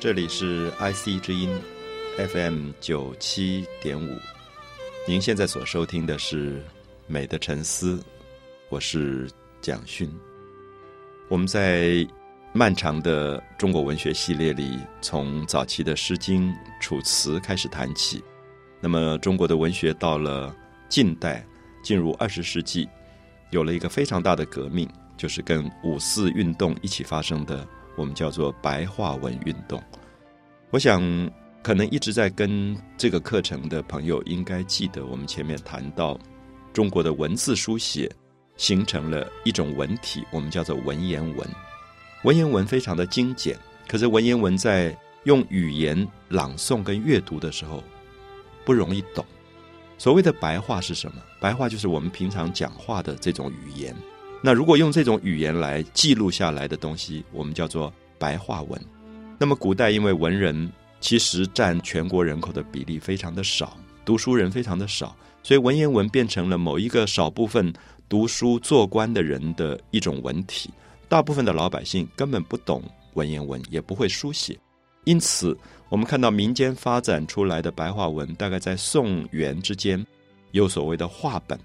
这里是 IC 之音 FM 九七点五，您现在所收听的是《美的沉思》，我是蒋勋。我们在漫长的中国文学系列里，从早期的《诗经》《楚辞》开始谈起。那么，中国的文学到了近代，进入二十世纪，有了一个非常大的革命，就是跟五四运动一起发生的。我们叫做白话文运动。我想，可能一直在跟这个课程的朋友应该记得，我们前面谈到中国的文字书写形成了一种文体，我们叫做文言文。文言文非常的精简，可是文言文在用语言朗诵跟阅读的时候不容易懂。所谓的白话是什么？白话就是我们平常讲话的这种语言。那如果用这种语言来记录下来的东西，我们叫做白话文。那么古代因为文人其实占全国人口的比例非常的少，读书人非常的少，所以文言文变成了某一个少部分读书做官的人的一种文体。大部分的老百姓根本不懂文言文，也不会书写。因此，我们看到民间发展出来的白话文，大概在宋元之间有所谓的话本。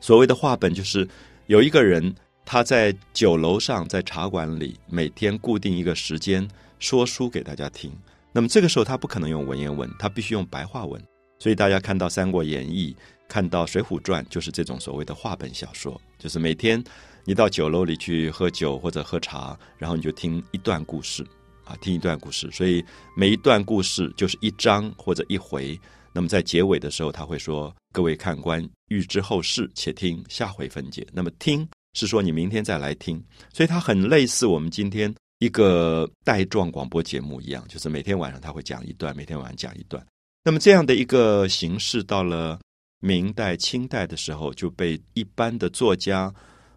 所谓的话本就是。有一个人，他在酒楼上，在茶馆里，每天固定一个时间说书给大家听。那么这个时候，他不可能用文言文，他必须用白话文。所以大家看到《三国演义》、看到《水浒传》，就是这种所谓的话本小说。就是每天你到酒楼里去喝酒或者喝茶，然后你就听一段故事啊，听一段故事。所以每一段故事就是一章或者一回。那么在结尾的时候，他会说：“各位看官，欲知后事，且听下回分解。”那么听是说你明天再来听，所以它很类似我们今天一个带状广播节目一样，就是每天晚上他会讲一段，每天晚上讲一段。那么这样的一个形式，到了明代、清代的时候，就被一般的作家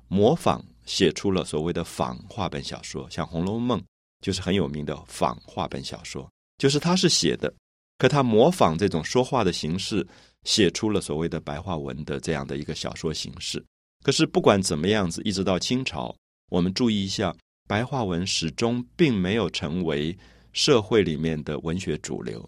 模仿写出了所谓的仿话本小说，像《红楼梦》就是很有名的仿话本小说，就是他是写的。可他模仿这种说话的形式，写出了所谓的白话文的这样的一个小说形式。可是不管怎么样子，一直到清朝，我们注意一下，白话文始终并没有成为社会里面的文学主流。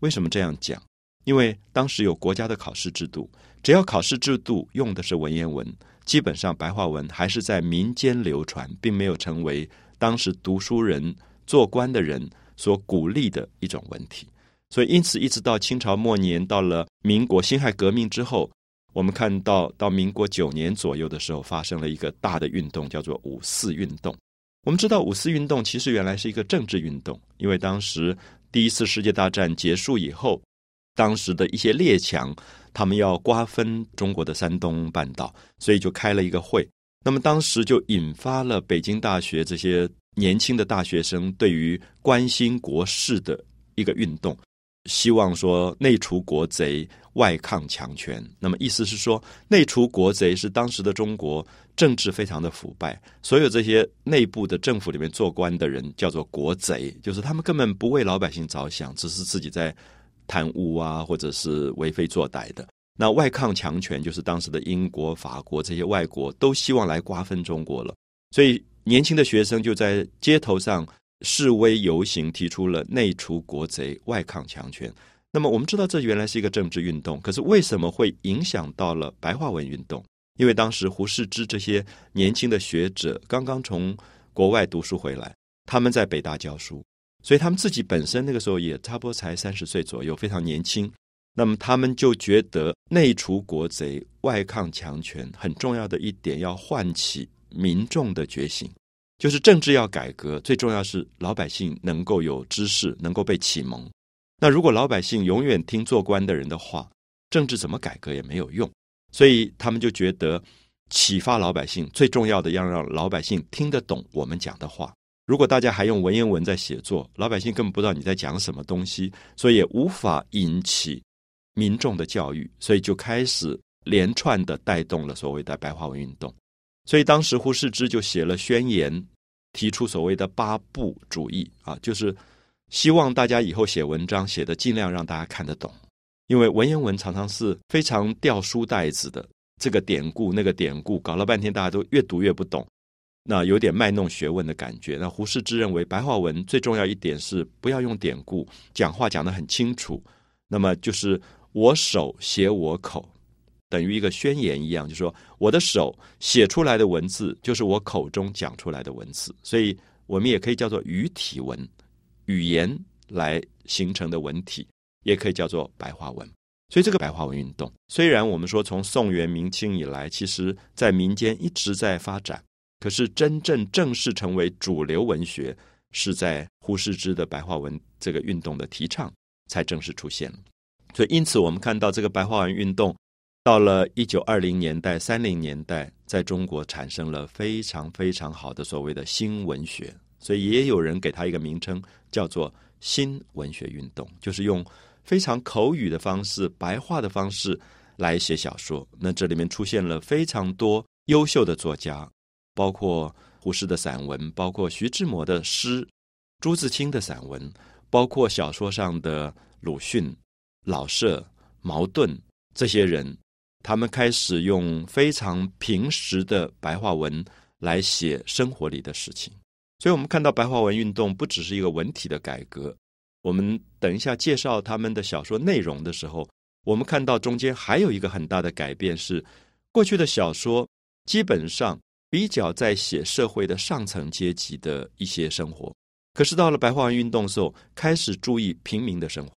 为什么这样讲？因为当时有国家的考试制度，只要考试制度用的是文言文，基本上白话文还是在民间流传，并没有成为当时读书人、做官的人所鼓励的一种文体。所以，因此，一直到清朝末年，到了民国辛亥革命之后，我们看到到民国九年左右的时候，发生了一个大的运动，叫做五四运动。我们知道，五四运动其实原来是一个政治运动，因为当时第一次世界大战结束以后，当时的一些列强他们要瓜分中国的山东半岛，所以就开了一个会。那么当时就引发了北京大学这些年轻的大学生对于关心国事的一个运动。希望说内除国贼，外抗强权。那么意思是说，内除国贼是当时的中国政治非常的腐败，所有这些内部的政府里面做官的人叫做国贼，就是他们根本不为老百姓着想，只是自己在贪污啊，或者是为非作歹的。那外抗强权就是当时的英国、法国这些外国都希望来瓜分中国了，所以年轻的学生就在街头上。示威游行提出了内除国贼、外抗强权。那么我们知道，这原来是一个政治运动，可是为什么会影响到了白话文运动？因为当时胡适之这些年轻的学者刚刚从国外读书回来，他们在北大教书，所以他们自己本身那个时候也差不多才三十岁左右，非常年轻。那么他们就觉得内除国贼、外抗强权很重要的一点，要唤起民众的觉醒。就是政治要改革，最重要是老百姓能够有知识，能够被启蒙。那如果老百姓永远听做官的人的话，政治怎么改革也没有用。所以他们就觉得启发老百姓最重要的，要让老百姓听得懂我们讲的话。如果大家还用文言文在写作，老百姓根本不知道你在讲什么东西，所以也无法引起民众的教育，所以就开始连串的带动了所谓的白话文运动。所以当时胡适之就写了宣言，提出所谓的八不主义啊，就是希望大家以后写文章写的尽量让大家看得懂，因为文言文常常是非常掉书袋子的，这个典故那个典故，搞了半天大家都越读越不懂。那有点卖弄学问的感觉。那胡适之认为，白话文最重要一点是不要用典故，讲话讲得很清楚。那么就是我手写我口，等于一个宣言一样，就是说我的手写出来的文字就是我口中讲出来的文字，所以我们也可以叫做语体文，语言来形成的文体，也可以叫做白话文。所以这个白话文运动，虽然我们说从宋元明清以来，其实在民间一直在发展。可是，真正正式成为主流文学，是在胡适之的白话文这个运动的提倡才正式出现了。所以，因此我们看到这个白话文运动到了一九二零年代、三零年代，在中国产生了非常非常好的所谓的新文学。所以，也有人给他一个名称，叫做新文学运动，就是用非常口语的方式、白话的方式来写小说。那这里面出现了非常多优秀的作家。包括胡适的散文，包括徐志摩的诗，朱自清的散文，包括小说上的鲁迅、老舍、茅盾这些人，他们开始用非常平实的白话文来写生活里的事情。所以，我们看到白话文运动不只是一个文体的改革。我们等一下介绍他们的小说内容的时候，我们看到中间还有一个很大的改变是，过去的小说基本上。比较在写社会的上层阶级的一些生活，可是到了白话文运动时候，开始注意平民的生活，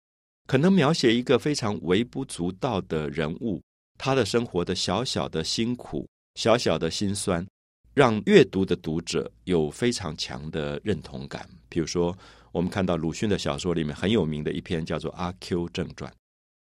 可能描写一个非常微不足道的人物，他的生活的小小的辛苦、小小的辛酸，让阅读的读者有非常强的认同感。比如说，我们看到鲁迅的小说里面很有名的一篇叫做《阿 Q 正传》，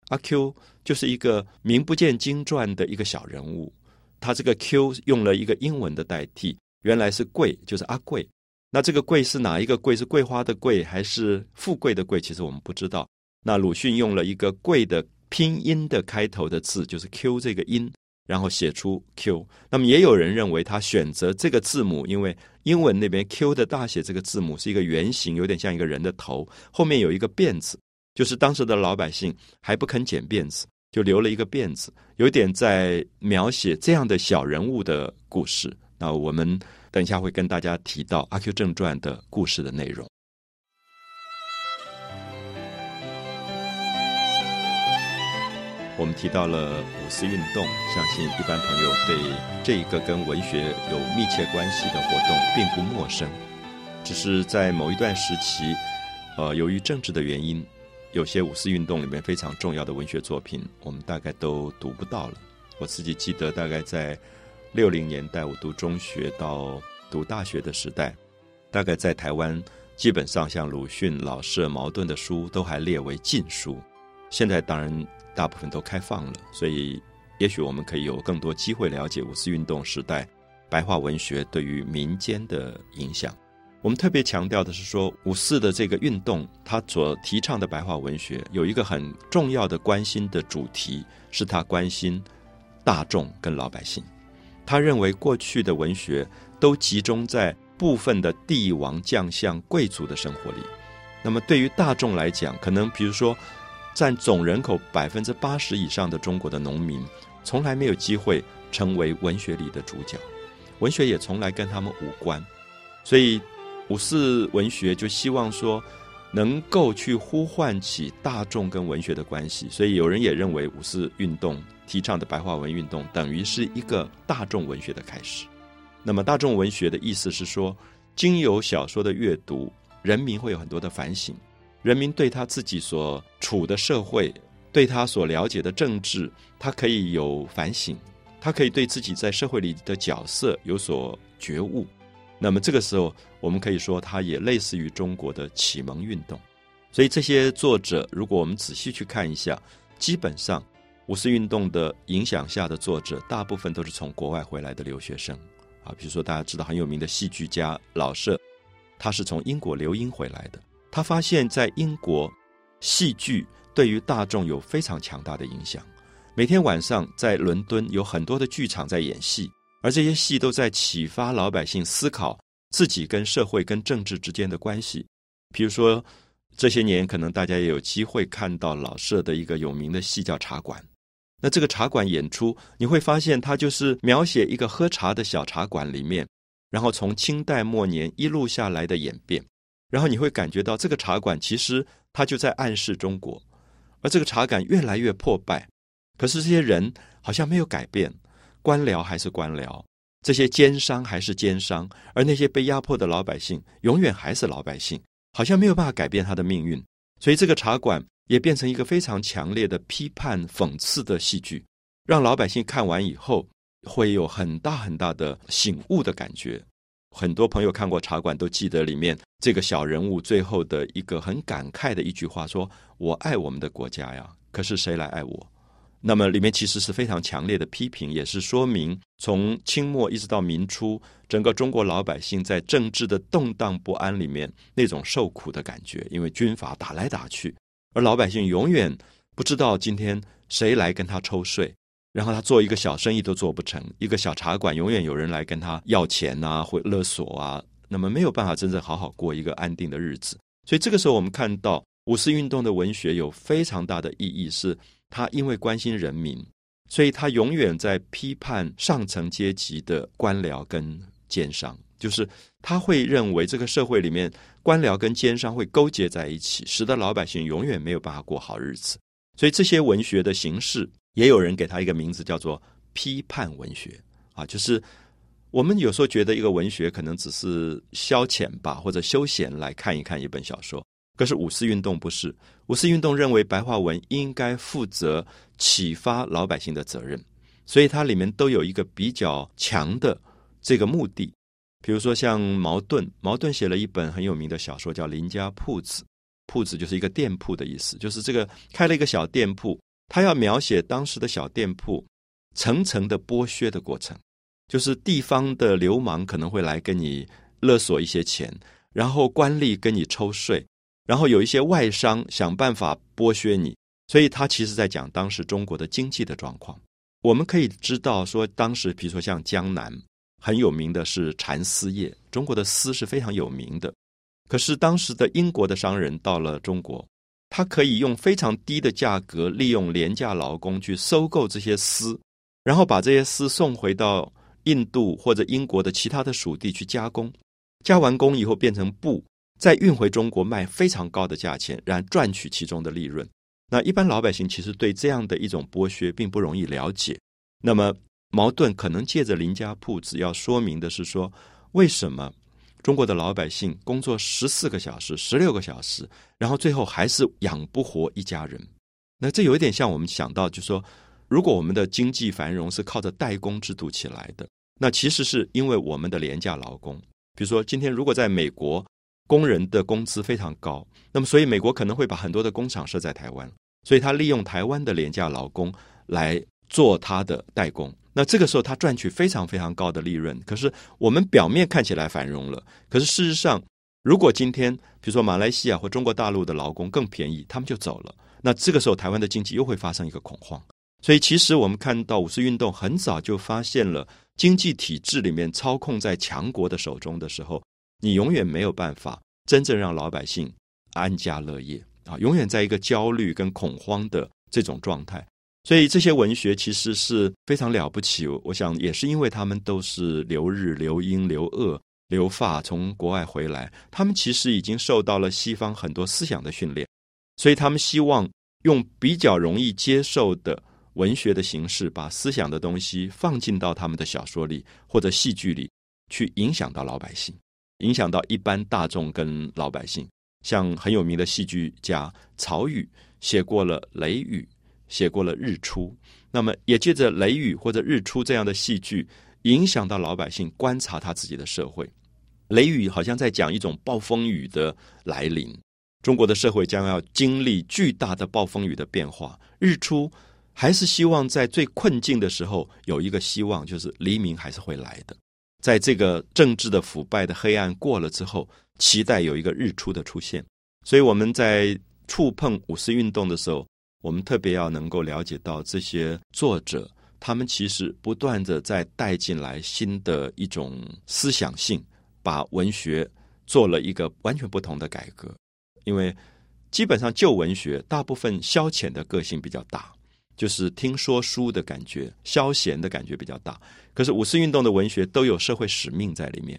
阿 Q 就是一个名不见经传的一个小人物。他这个 Q 用了一个英文的代替，原来是贵，就是阿贵。那这个贵是哪一个贵？是桂花的贵，还是富贵的贵？其实我们不知道。那鲁迅用了一个贵的拼音的开头的字，就是 Q 这个音，然后写出 Q。那么也有人认为他选择这个字母，因为英文那边 Q 的大写这个字母是一个圆形，有点像一个人的头，后面有一个辫子，就是当时的老百姓还不肯剪辫子。就留了一个辫子，有点在描写这样的小人物的故事。那我们等一下会跟大家提到《阿 Q 正传》的故事的内容。我们提到了五四运动，相信一般朋友对这一个跟文学有密切关系的活动并不陌生。只是在某一段时期，呃，由于政治的原因。有些五四运动里面非常重要的文学作品，我们大概都读不到了。我自己记得，大概在六零年代，我读中学到读大学的时代，大概在台湾，基本上像鲁迅、老舍、茅盾的书都还列为禁书。现在当然大部分都开放了，所以也许我们可以有更多机会了解五四运动时代白话文学对于民间的影响。我们特别强调的是说，五四的这个运动，他所提倡的白话文学有一个很重要的关心的主题，是他关心大众跟老百姓。他认为过去的文学都集中在部分的帝王将相贵族的生活里，那么对于大众来讲，可能比如说占总人口百分之八十以上的中国的农民，从来没有机会成为文学里的主角，文学也从来跟他们无关，所以。五四文学就希望说，能够去呼唤起大众跟文学的关系，所以有人也认为五四运动提倡的白话文运动等于是一个大众文学的开始。那么大众文学的意思是说，经由小说的阅读，人民会有很多的反省，人民对他自己所处的社会，对他所了解的政治，他可以有反省，他可以对自己在社会里的角色有所觉悟。那么这个时候，我们可以说，它也类似于中国的启蒙运动。所以这些作者，如果我们仔细去看一下，基本上五四运动的影响下的作者，大部分都是从国外回来的留学生啊。比如说大家知道很有名的戏剧家老舍，他是从英国留英回来的。他发现，在英国，戏剧对于大众有非常强大的影响。每天晚上在伦敦有很多的剧场在演戏。而这些戏都在启发老百姓思考自己跟社会、跟政治之间的关系。比如说，这些年可能大家也有机会看到老舍的一个有名的戏叫《茶馆》。那这个茶馆演出，你会发现它就是描写一个喝茶的小茶馆里面，然后从清代末年一路下来的演变，然后你会感觉到这个茶馆其实它就在暗示中国，而这个茶馆越来越破败，可是这些人好像没有改变，官僚还是官僚，这些奸商还是奸商，而那些被压迫的老百姓永远还是老百姓，好像没有办法改变他的命运，所以这个茶馆也变成一个非常强烈的批判讽刺的戏剧。让老百姓看完以后会有很大很大的醒悟的感觉。很多朋友看过茶馆都记得里面这个小人物最后的一个很感慨的一句话：“说我爱我们的国家呀，可是谁来爱我？”那么里面其实是非常强烈的批评，也是说明从清末一直到民初，整个中国老百姓在政治的动荡不安里面那种受苦的感觉，因为军阀打来打去，而老百姓永远不知道今天谁来跟他抽税。然后他做一个小生意都做不成，一个小茶馆永远有人来跟他要钱啊，或勒索啊，那么没有办法真正好好过一个安定的日子。所以这个时候，我们看到五四运动的文学有非常大的意义，是他因为关心人民，所以他永远在批判上层阶级的官僚跟奸商，就是他会认为这个社会里面官僚跟奸商会勾结在一起，使得老百姓永远没有办法过好日子。所以这些文学的形式。也有人给他一个名字叫做批判文学啊，就是我们有时候觉得一个文学可能只是消遣吧，或者休闲来看一看一本小说。可是五四运动不是，五四运动认为白话文应该负责启发老百姓的责任，所以它里面都有一个比较强的这个目的。比如说像茅盾，茅盾写了一本很有名的小说叫《林家铺子》，铺子就是一个店铺的意思，就是这个开了一个小店铺。他要描写当时的小店铺层层的剥削的过程，就是地方的流氓可能会来跟你勒索一些钱，然后官吏跟你抽税，然后有一些外商想办法剥削你，所以他其实在讲当时中国的经济的状况。我们可以知道说，当时比如说像江南很有名的是蚕丝业，中国的丝是非常有名的，可是当时的英国的商人到了中国。他可以用非常低的价格，利用廉价劳工去收购这些丝，然后把这些丝送回到印度或者英国的其他的属地去加工，加完工以后变成布，再运回中国卖非常高的价钱，然赚取其中的利润。那一般老百姓其实对这样的一种剥削并不容易了解。那么矛盾可能借着林家铺子要说明的是说，为什么？中国的老百姓工作十四个小时、十六个小时，然后最后还是养不活一家人。那这有一点像我们想到，就说如果我们的经济繁荣是靠着代工制度起来的，那其实是因为我们的廉价劳工。比如说，今天如果在美国工人的工资非常高，那么所以美国可能会把很多的工厂设在台湾，所以他利用台湾的廉价劳工来做他的代工。那这个时候，他赚取非常非常高的利润。可是我们表面看起来繁荣了，可是事实上，如果今天比如说马来西亚或中国大陆的劳工更便宜，他们就走了。那这个时候，台湾的经济又会发生一个恐慌。所以，其实我们看到五四运动很早就发现了，经济体制里面操控在强国的手中的时候，你永远没有办法真正让老百姓安家乐业啊，永远在一个焦虑跟恐慌的这种状态。所以这些文学其实是非常了不起，我想也是因为他们都是留日、留英、留鄂、留法从国外回来，他们其实已经受到了西方很多思想的训练，所以他们希望用比较容易接受的文学的形式，把思想的东西放进到他们的小说里或者戏剧里，去影响到老百姓，影响到一般大众跟老百姓。像很有名的戏剧家曹禺写过了《雷雨》。写过了日出，那么也借着雷雨或者日出这样的戏剧，影响到老百姓观察他自己的社会。雷雨好像在讲一种暴风雨的来临，中国的社会将要经历巨大的暴风雨的变化。日出还是希望在最困境的时候有一个希望，就是黎明还是会来的。在这个政治的腐败的黑暗过了之后，期待有一个日出的出现。所以我们在触碰五四运动的时候。我们特别要能够了解到，这些作者他们其实不断的在带进来新的一种思想性，把文学做了一个完全不同的改革。因为基本上旧文学大部分消遣的个性比较大，就是听说书的感觉，消闲的感觉比较大。可是五四运动的文学都有社会使命在里面，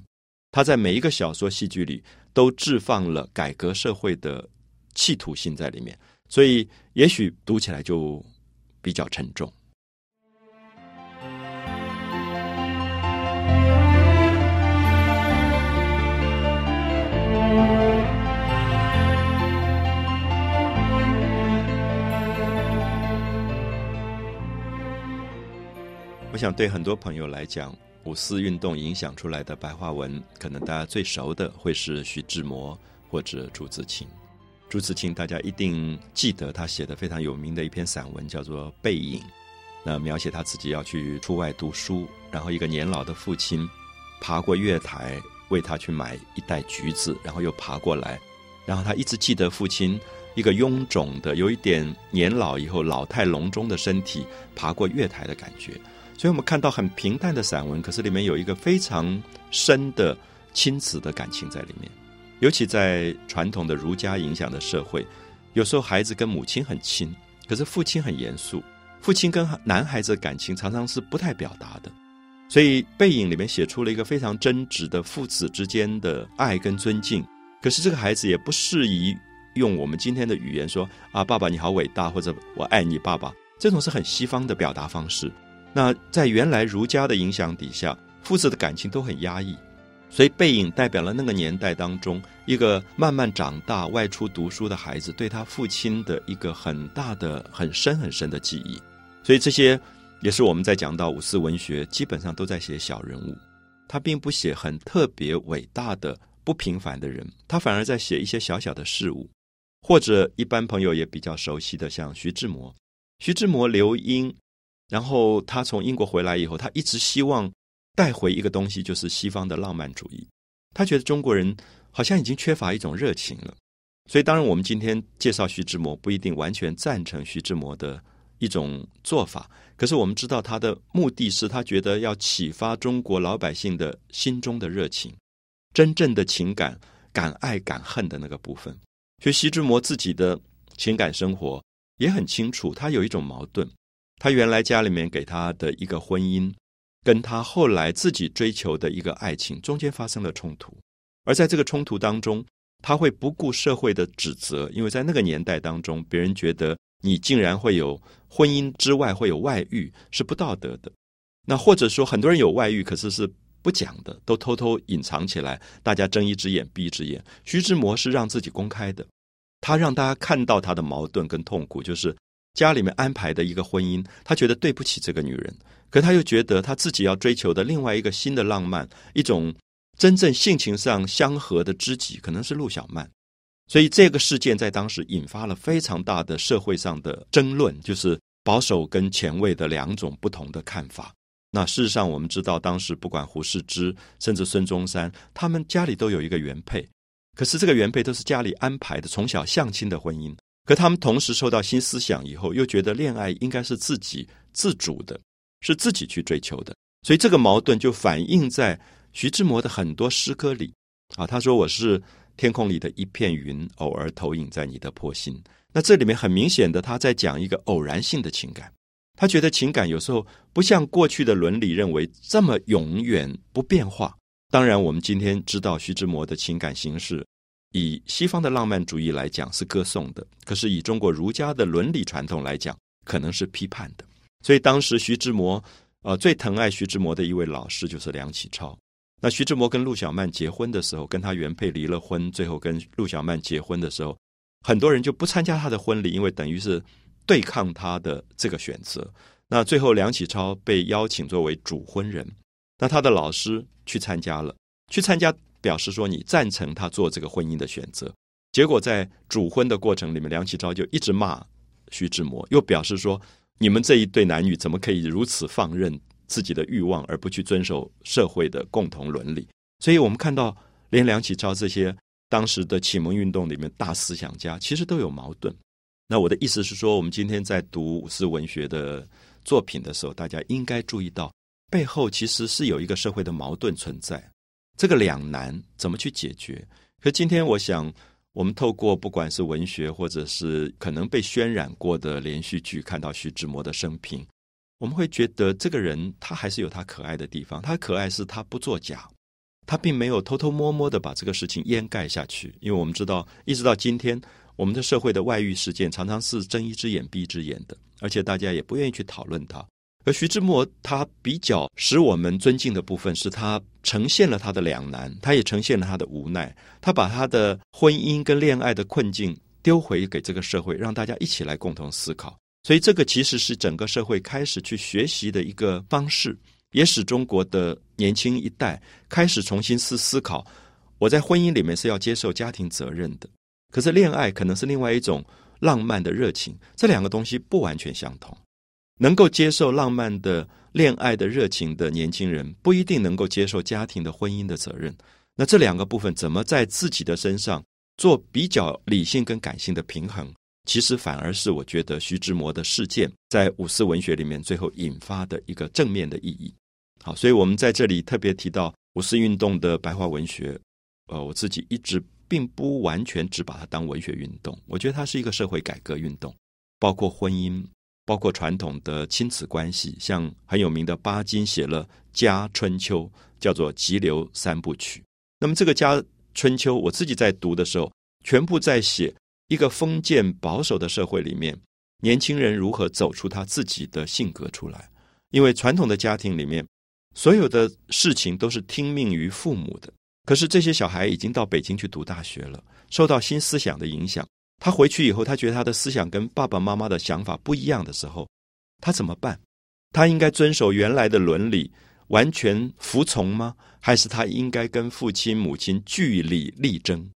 他在每一个小说、戏剧里都置放了改革社会的企图性在里面，所以也许读起来就比较沉重。我想对很多朋友来讲，五四运动影响出来的白话文，可能大家最熟的会是徐志摩或者朱自清。朱自清大家一定记得他写的非常有名的一篇散文，叫做《背影》。那描写他自己要去出外读书，然后一个年老的父亲爬过月台为他去买一袋橘子，然后又爬过来，然后他一直记得父亲一个臃肿的、有一点年老以后老态龙钟的身体爬过月台的感觉。所以我们看到很平淡的散文，可是里面有一个非常深的亲子的感情在里面。尤其在传统的儒家影响的社会，有时候孩子跟母亲很亲，可是父亲很严肃。父亲跟男孩子的感情常常是不太表达的。所以《背影》里面写出了一个非常真挚的父子之间的爱跟尊敬。可是这个孩子也不适宜用我们今天的语言说啊，爸爸你好伟大，或者我爱你，爸爸。这种是很西方的表达方式。那在原来儒家的影响底下，父子的感情都很压抑，所以背影代表了那个年代当中一个慢慢长大、外出读书的孩子对他父亲的一个很大的、很深很深的记忆。所以这些也是我们在讲到五四文学，基本上都在写小人物，他并不写很特别伟大的、不平凡的人，他反而在写一些小小的事物，或者一般朋友也比较熟悉的，像徐志摩、徐志摩、刘英。然后他从英国回来以后，他一直希望带回一个东西，就是西方的浪漫主义。他觉得中国人好像已经缺乏一种热情了。所以，当然我们今天介绍徐志摩，不一定完全赞成徐志摩的一种做法。可是我们知道他的目的是他觉得要启发中国老百姓的心中的热情，真正的情感，敢爱敢恨的那个部分。所以，徐志摩自己的情感生活也很清楚，他有一种矛盾。他原来家里面给他的一个婚姻，跟他后来自己追求的一个爱情中间发生了冲突，而在这个冲突当中，他会不顾社会的指责，因为在那个年代当中，别人觉得你竟然会有婚姻之外会有外遇是不道德的。那或者说很多人有外遇，可是是不讲的，都偷偷隐藏起来，大家睁一只眼闭一只眼。徐志摩是让自己公开的，他让大家看到他的矛盾跟痛苦，就是。家里面安排的一个婚姻，他觉得对不起这个女人，可他又觉得他自己要追求的另外一个新的浪漫，一种真正性情上相合的知己，可能是陆小曼。所以这个事件在当时引发了非常大的社会上的争论，就是保守跟前卫的两种不同的看法。那事实上，我们知道当时不管胡适之，甚至孙中山，他们家里都有一个原配，可是这个原配都是家里安排的，从小相亲的婚姻。可他们同时受到新思想以后，又觉得恋爱应该是自己自主的，是自己去追求的，所以这个矛盾就反映在徐志摩的很多诗歌里。啊，他说：“我是天空里的一片云，偶尔投影在你的波心。”那这里面很明显的，他在讲一个偶然性的情感。他觉得情感有时候不像过去的伦理认为这么永远不变化。当然，我们今天知道徐志摩的情感形式。以西方的浪漫主义来讲是歌颂的，可是以中国儒家的伦理传统来讲，可能是批判的。所以当时徐志摩，呃，最疼爱徐志摩的一位老师就是梁启超。那徐志摩跟陆小曼结婚的时候，跟他原配离了婚，最后跟陆小曼结婚的时候，很多人就不参加他的婚礼，因为等于是对抗他的这个选择。那最后梁启超被邀请作为主婚人，那他的老师去参加了，去参加。表示说你赞成他做这个婚姻的选择，结果在主婚的过程里面，梁启超就一直骂徐志摩，又表示说你们这一对男女怎么可以如此放任自己的欲望，而不去遵守社会的共同伦理？所以我们看到，连梁启超这些当时的启蒙运动里面大思想家，其实都有矛盾。那我的意思是说，我们今天在读五四文学的作品的时候，大家应该注意到背后其实是有一个社会的矛盾存在。这个两难怎么去解决？可今天我想，我们透过不管是文学，或者是可能被渲染过的连续剧，看到徐志摩的生平，我们会觉得这个人他还是有他可爱的地方。他可爱是他不作假，他并没有偷偷摸摸的把这个事情掩盖下去。因为我们知道，一直到今天，我们的社会的外遇事件常常是睁一只眼闭一只眼的，而且大家也不愿意去讨论它。而徐志摩他比较使我们尊敬的部分，是他呈现了他的两难，他也呈现了他的无奈。他把他的婚姻跟恋爱的困境丢回给这个社会，让大家一起来共同思考。所以，这个其实是整个社会开始去学习的一个方式，也使中国的年轻一代开始重新思思考：我在婚姻里面是要接受家庭责任的，可是恋爱可能是另外一种浪漫的热情，这两个东西不完全相同。能够接受浪漫的恋爱的热情的年轻人，不一定能够接受家庭的婚姻的责任。那这两个部分怎么在自己的身上做比较理性跟感性的平衡？其实反而是我觉得徐志摩的事件在五四文学里面最后引发的一个正面的意义。好，所以我们在这里特别提到五四运动的白话文学。呃，我自己一直并不完全只把它当文学运动，我觉得它是一个社会改革运动，包括婚姻。包括传统的亲子关系，像很有名的巴金写了《家春秋》，叫做《急流三部曲》。那么这个《家春秋》，我自己在读的时候，全部在写一个封建保守的社会里面，年轻人如何走出他自己的性格出来。因为传统的家庭里面，所有的事情都是听命于父母的。可是这些小孩已经到北京去读大学了，受到新思想的影响。他回去以后，他觉得他的思想跟爸爸妈妈的想法不一样的时候，他怎么办？他应该遵守原来的伦理，完全服从吗？还是他应该跟父亲母亲据理力争？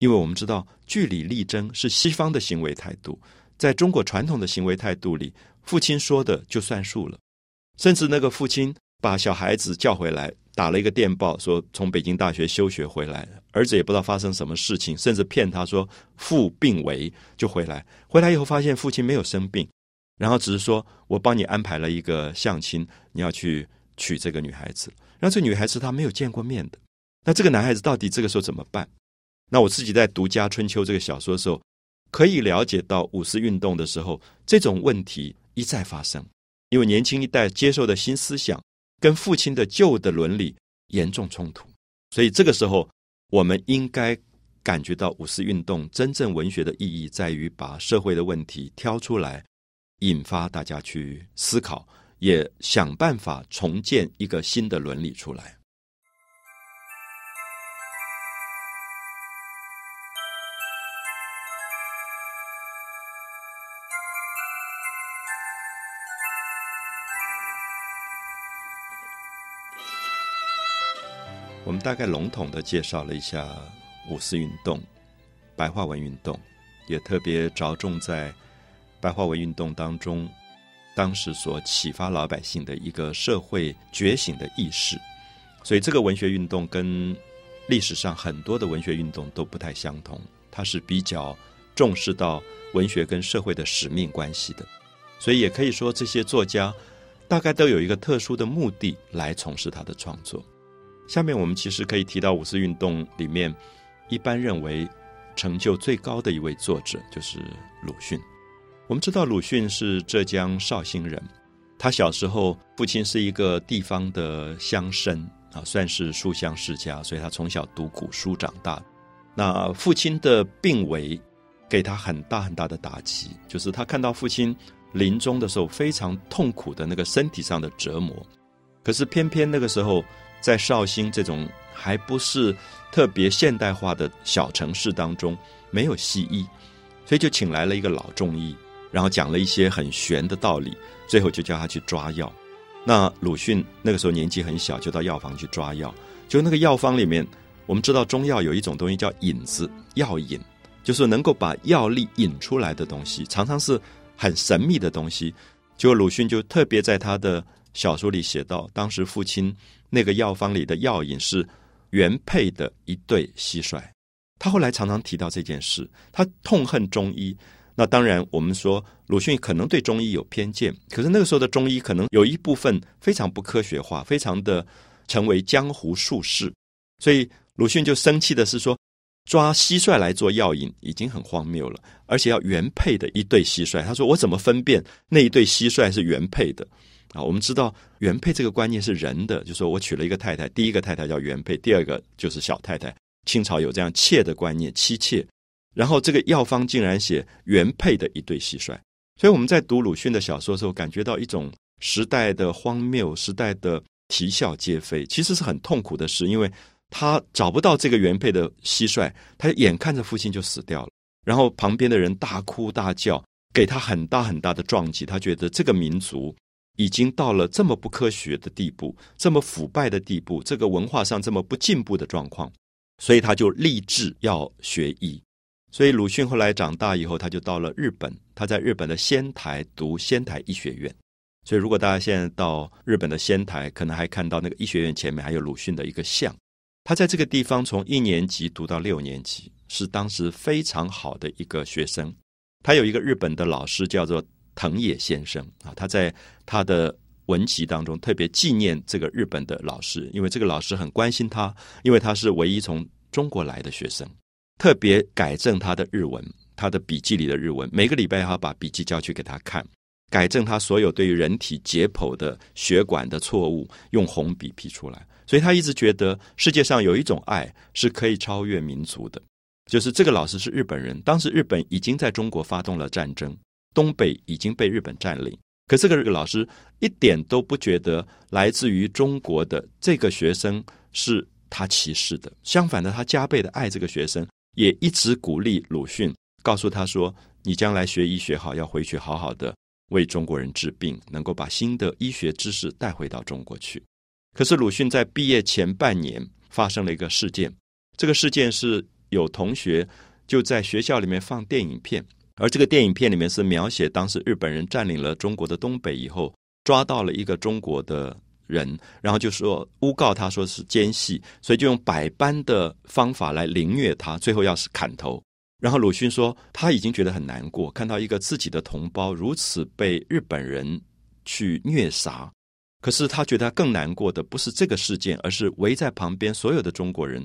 因为我们知道，据理力争是西方的行为态度，在中国传统的行为态度里，父亲说的就算数了，甚至那个父亲把小孩子叫回来。打了一个电报，说从北京大学休学回来，儿子也不知道发生什么事情，甚至骗他说父病危就回来。回来以后发现父亲没有生病，然后只是说我帮你安排了一个相亲，你要去娶这个女孩子。然后这女孩子她没有见过面的，那这个男孩子到底这个时候怎么办？那我自己在读《家春秋》这个小说的时候，可以了解到五四运动的时候，这种问题一再发生，因为年轻一代接受的新思想。跟父亲的旧的伦理严重冲突，所以这个时候，我们应该感觉到五四运动真正文学的意义，在于把社会的问题挑出来，引发大家去思考，也想办法重建一个新的伦理出来。我们大概笼统的介绍了一下五四运动、白话文运动，也特别着重在白话文运动当中，当时所启发老百姓的一个社会觉醒的意识。所以，这个文学运动跟历史上很多的文学运动都不太相同，它是比较重视到文学跟社会的使命关系的。所以，也可以说这些作家大概都有一个特殊的目的来从事他的创作。下面我们其实可以提到五四运动里面，一般认为成就最高的一位作者就是鲁迅。我们知道鲁迅是浙江绍兴人，他小时候父亲是一个地方的乡绅啊，算是书香世家，所以他从小读古书长大。那父亲的病危给他很大很大的打击，就是他看到父亲临终的时候非常痛苦的那个身体上的折磨，可是偏偏那个时候。在绍兴这种还不是特别现代化的小城市当中，没有西医，所以就请来了一个老中医，然后讲了一些很玄的道理，最后就叫他去抓药。那鲁迅那个时候年纪很小，就到药房去抓药。就那个药方里面，我们知道中药有一种东西叫引子，药引，就是能够把药力引出来的东西，常常是很神秘的东西。就鲁迅就特别在他的小说里写到，当时父亲。那个药方里的药引是原配的一对蟋蟀，他后来常常提到这件事，他痛恨中医。那当然，我们说鲁迅可能对中医有偏见，可是那个时候的中医可能有一部分非常不科学化，非常的成为江湖术士。所以鲁迅就生气的是说，抓蟋蟀来做药引已经很荒谬了，而且要原配的一对蟋蟀。他说：“我怎么分辨那一对蟋蟀是原配的？”啊，我们知道原配这个观念是人的，就说我娶了一个太太，第一个太太叫原配，第二个就是小太太。清朝有这样妾的观念，妻妾。然后这个药方竟然写原配的一对蟋蟀，所以我们在读鲁迅的小说的时候，感觉到一种时代的荒谬，时代的啼笑皆非，其实是很痛苦的事，因为他找不到这个原配的蟋蟀，他眼看着父亲就死掉了，然后旁边的人大哭大叫，给他很大很大的撞击，他觉得这个民族已经到了这么不科学的地步，这么腐败的地步，这个文化上这么不进步的状况，所以他就立志要学医。所以鲁迅后来长大以后，他就到了日本。他在日本的仙台读仙台医学院。所以如果大家现在到日本的仙台，可能还看到那个医学院前面还有鲁迅的一个像。他在这个地方从一年级读到六年级，是当时非常好的一个学生。他有一个日本的老师叫做藤野先生啊，他在他的文集当中特别纪念这个日本的老师，因为这个老师很关心他，因为他是唯一从中国来的学生。特别改正他的日文，他的笔记里的日文，每个礼拜要把笔记交去给他看，改正他所有对于人体解剖的血管的错误，用红笔批出来。所以他一直觉得世界上有一种爱是可以超越民族的，就是这个老师是日本人，当时日本已经在中国发动了战争，东北已经被日本占领，可这个老师一点都不觉得来自于中国的这个学生是他歧视的，相反的，他加倍的爱这个学生。也一直鼓励鲁迅，告诉他说：“你将来学医学好，要回去好好的为中国人治病，能够把新的医学知识带回到中国去。”可是鲁迅在毕业前半年发生了一个事件，这个事件是有同学就在学校里面放电影片，而这个电影片里面是描写当时日本人占领了中国的东北以后，抓到了一个中国的。人，然后就说诬告他说是奸细，所以就用百般的方法来凌虐他，最后要是砍头。然后鲁迅说他已经觉得很难过，看到一个自己的同胞如此被日本人去虐杀。可是他觉得更难过的不是这个事件，而是围在旁边所有的中国人，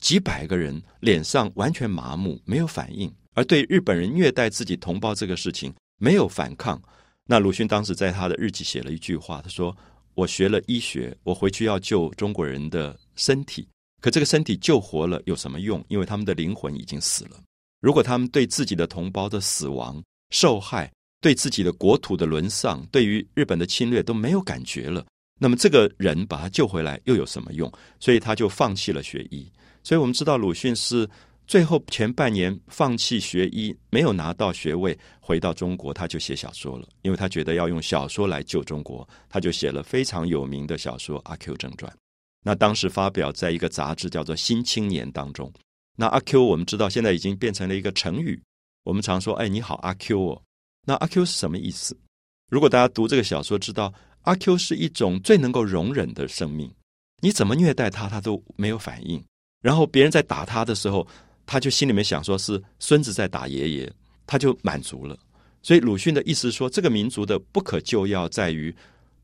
几百个人脸上完全麻木，没有反应，而对日本人虐待自己同胞这个事情没有反抗。那鲁迅当时在他的日记写了一句话，他说。我学了医学，我回去要救中国人的身体。可这个身体救活了有什么用？因为他们的灵魂已经死了。如果他们对自己的同胞的死亡、受害，对自己的国土的沦丧，对于日本的侵略都没有感觉了，那么这个人把他救回来又有什么用？所以他就放弃了学医。所以我们知道鲁迅是。最后前半年放弃学医，没有拿到学位，回到中国他就写小说了，因为他觉得要用小说来救中国，他就写了非常有名的小说《阿 Q 正传》。那当时发表在一个杂志叫做《新青年》当中。那阿 Q 我们知道现在已经变成了一个成语，我们常说：“哎，你好，阿 Q 哦。”那阿 Q 是什么意思？如果大家读这个小说，知道阿 Q 是一种最能够容忍的生命，你怎么虐待他，他都没有反应。然后别人在打他的时候，他就心里面想说，是孙子在打爷爷，他就满足了。所以鲁迅的意思说，这个民族的不可救药在于，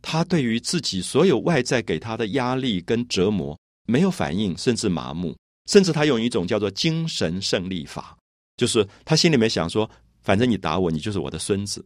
他对于自己所有外在给他的压力跟折磨没有反应，甚至麻木，甚至他用一种叫做精神胜利法，就是他心里面想说，反正你打我，你就是我的孙子，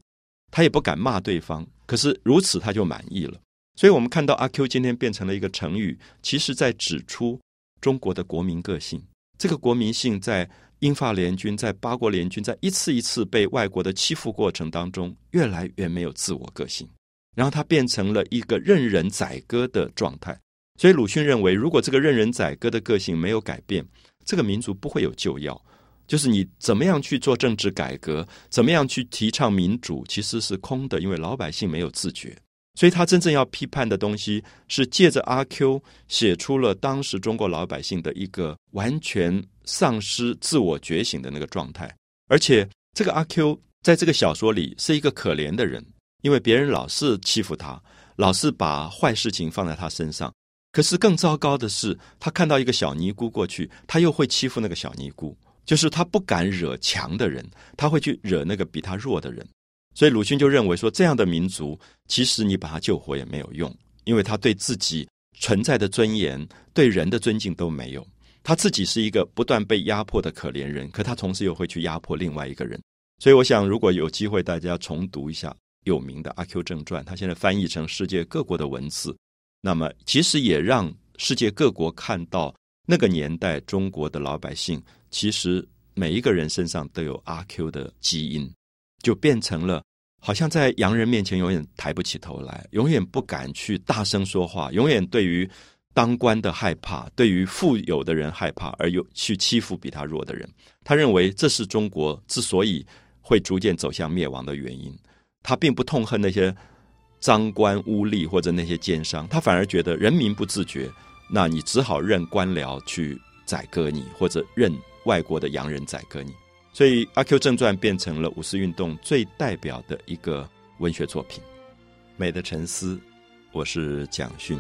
他也不敢骂对方。可是如此他就满意了。所以我们看到阿 Q 今天变成了一个成语，其实在指出中国的国民个性。这个国民性在英法联军、在八国联军在一次一次被外国的欺负过程当中，越来越没有自我个性，然后他变成了一个任人宰割的状态。所以鲁迅认为，如果这个任人宰割的个性没有改变，这个民族不会有救药。就是你怎么样去做政治改革，怎么样去提倡民主，其实是空的，因为老百姓没有自觉。所以他真正要批判的东西，是借着阿 Q 写出了当时中国老百姓的一个完全丧失自我觉醒的那个状态。而且这个阿 Q 在这个小说里是一个可怜的人，因为别人老是欺负他，老是把坏事情放在他身上。可是更糟糕的是，他看到一个小尼姑过去，他又会欺负那个小尼姑，就是他不敢惹强的人，他会去惹那个比他弱的人。所以鲁迅就认为说，这样的民族，其实你把他救活也没有用，因为他对自己存在的尊严、对人的尊敬都没有。他自己是一个不断被压迫的可怜人，可他同时又会去压迫另外一个人。所以，我想如果有机会，大家重读一下有名的《阿 Q 正传》，他现在翻译成世界各国的文字，那么其实也让世界各国看到那个年代中国的老百姓，其实每一个人身上都有阿 Q 的基因，就变成了好像在洋人面前永远抬不起头来，永远不敢去大声说话，永远对于。当官的害怕，对于富有的人害怕，而又去欺负比他弱的人。他认为这是中国之所以会逐渐走向灭亡的原因。他并不痛恨那些赃官污吏或者那些奸商，他反而觉得人民不自觉，那你只好任官僚去宰割你，或者任外国的洋人宰割你。所以《阿 Q 正传》变成了五四运动最代表的一个文学作品。美的沉思，我是蒋勋。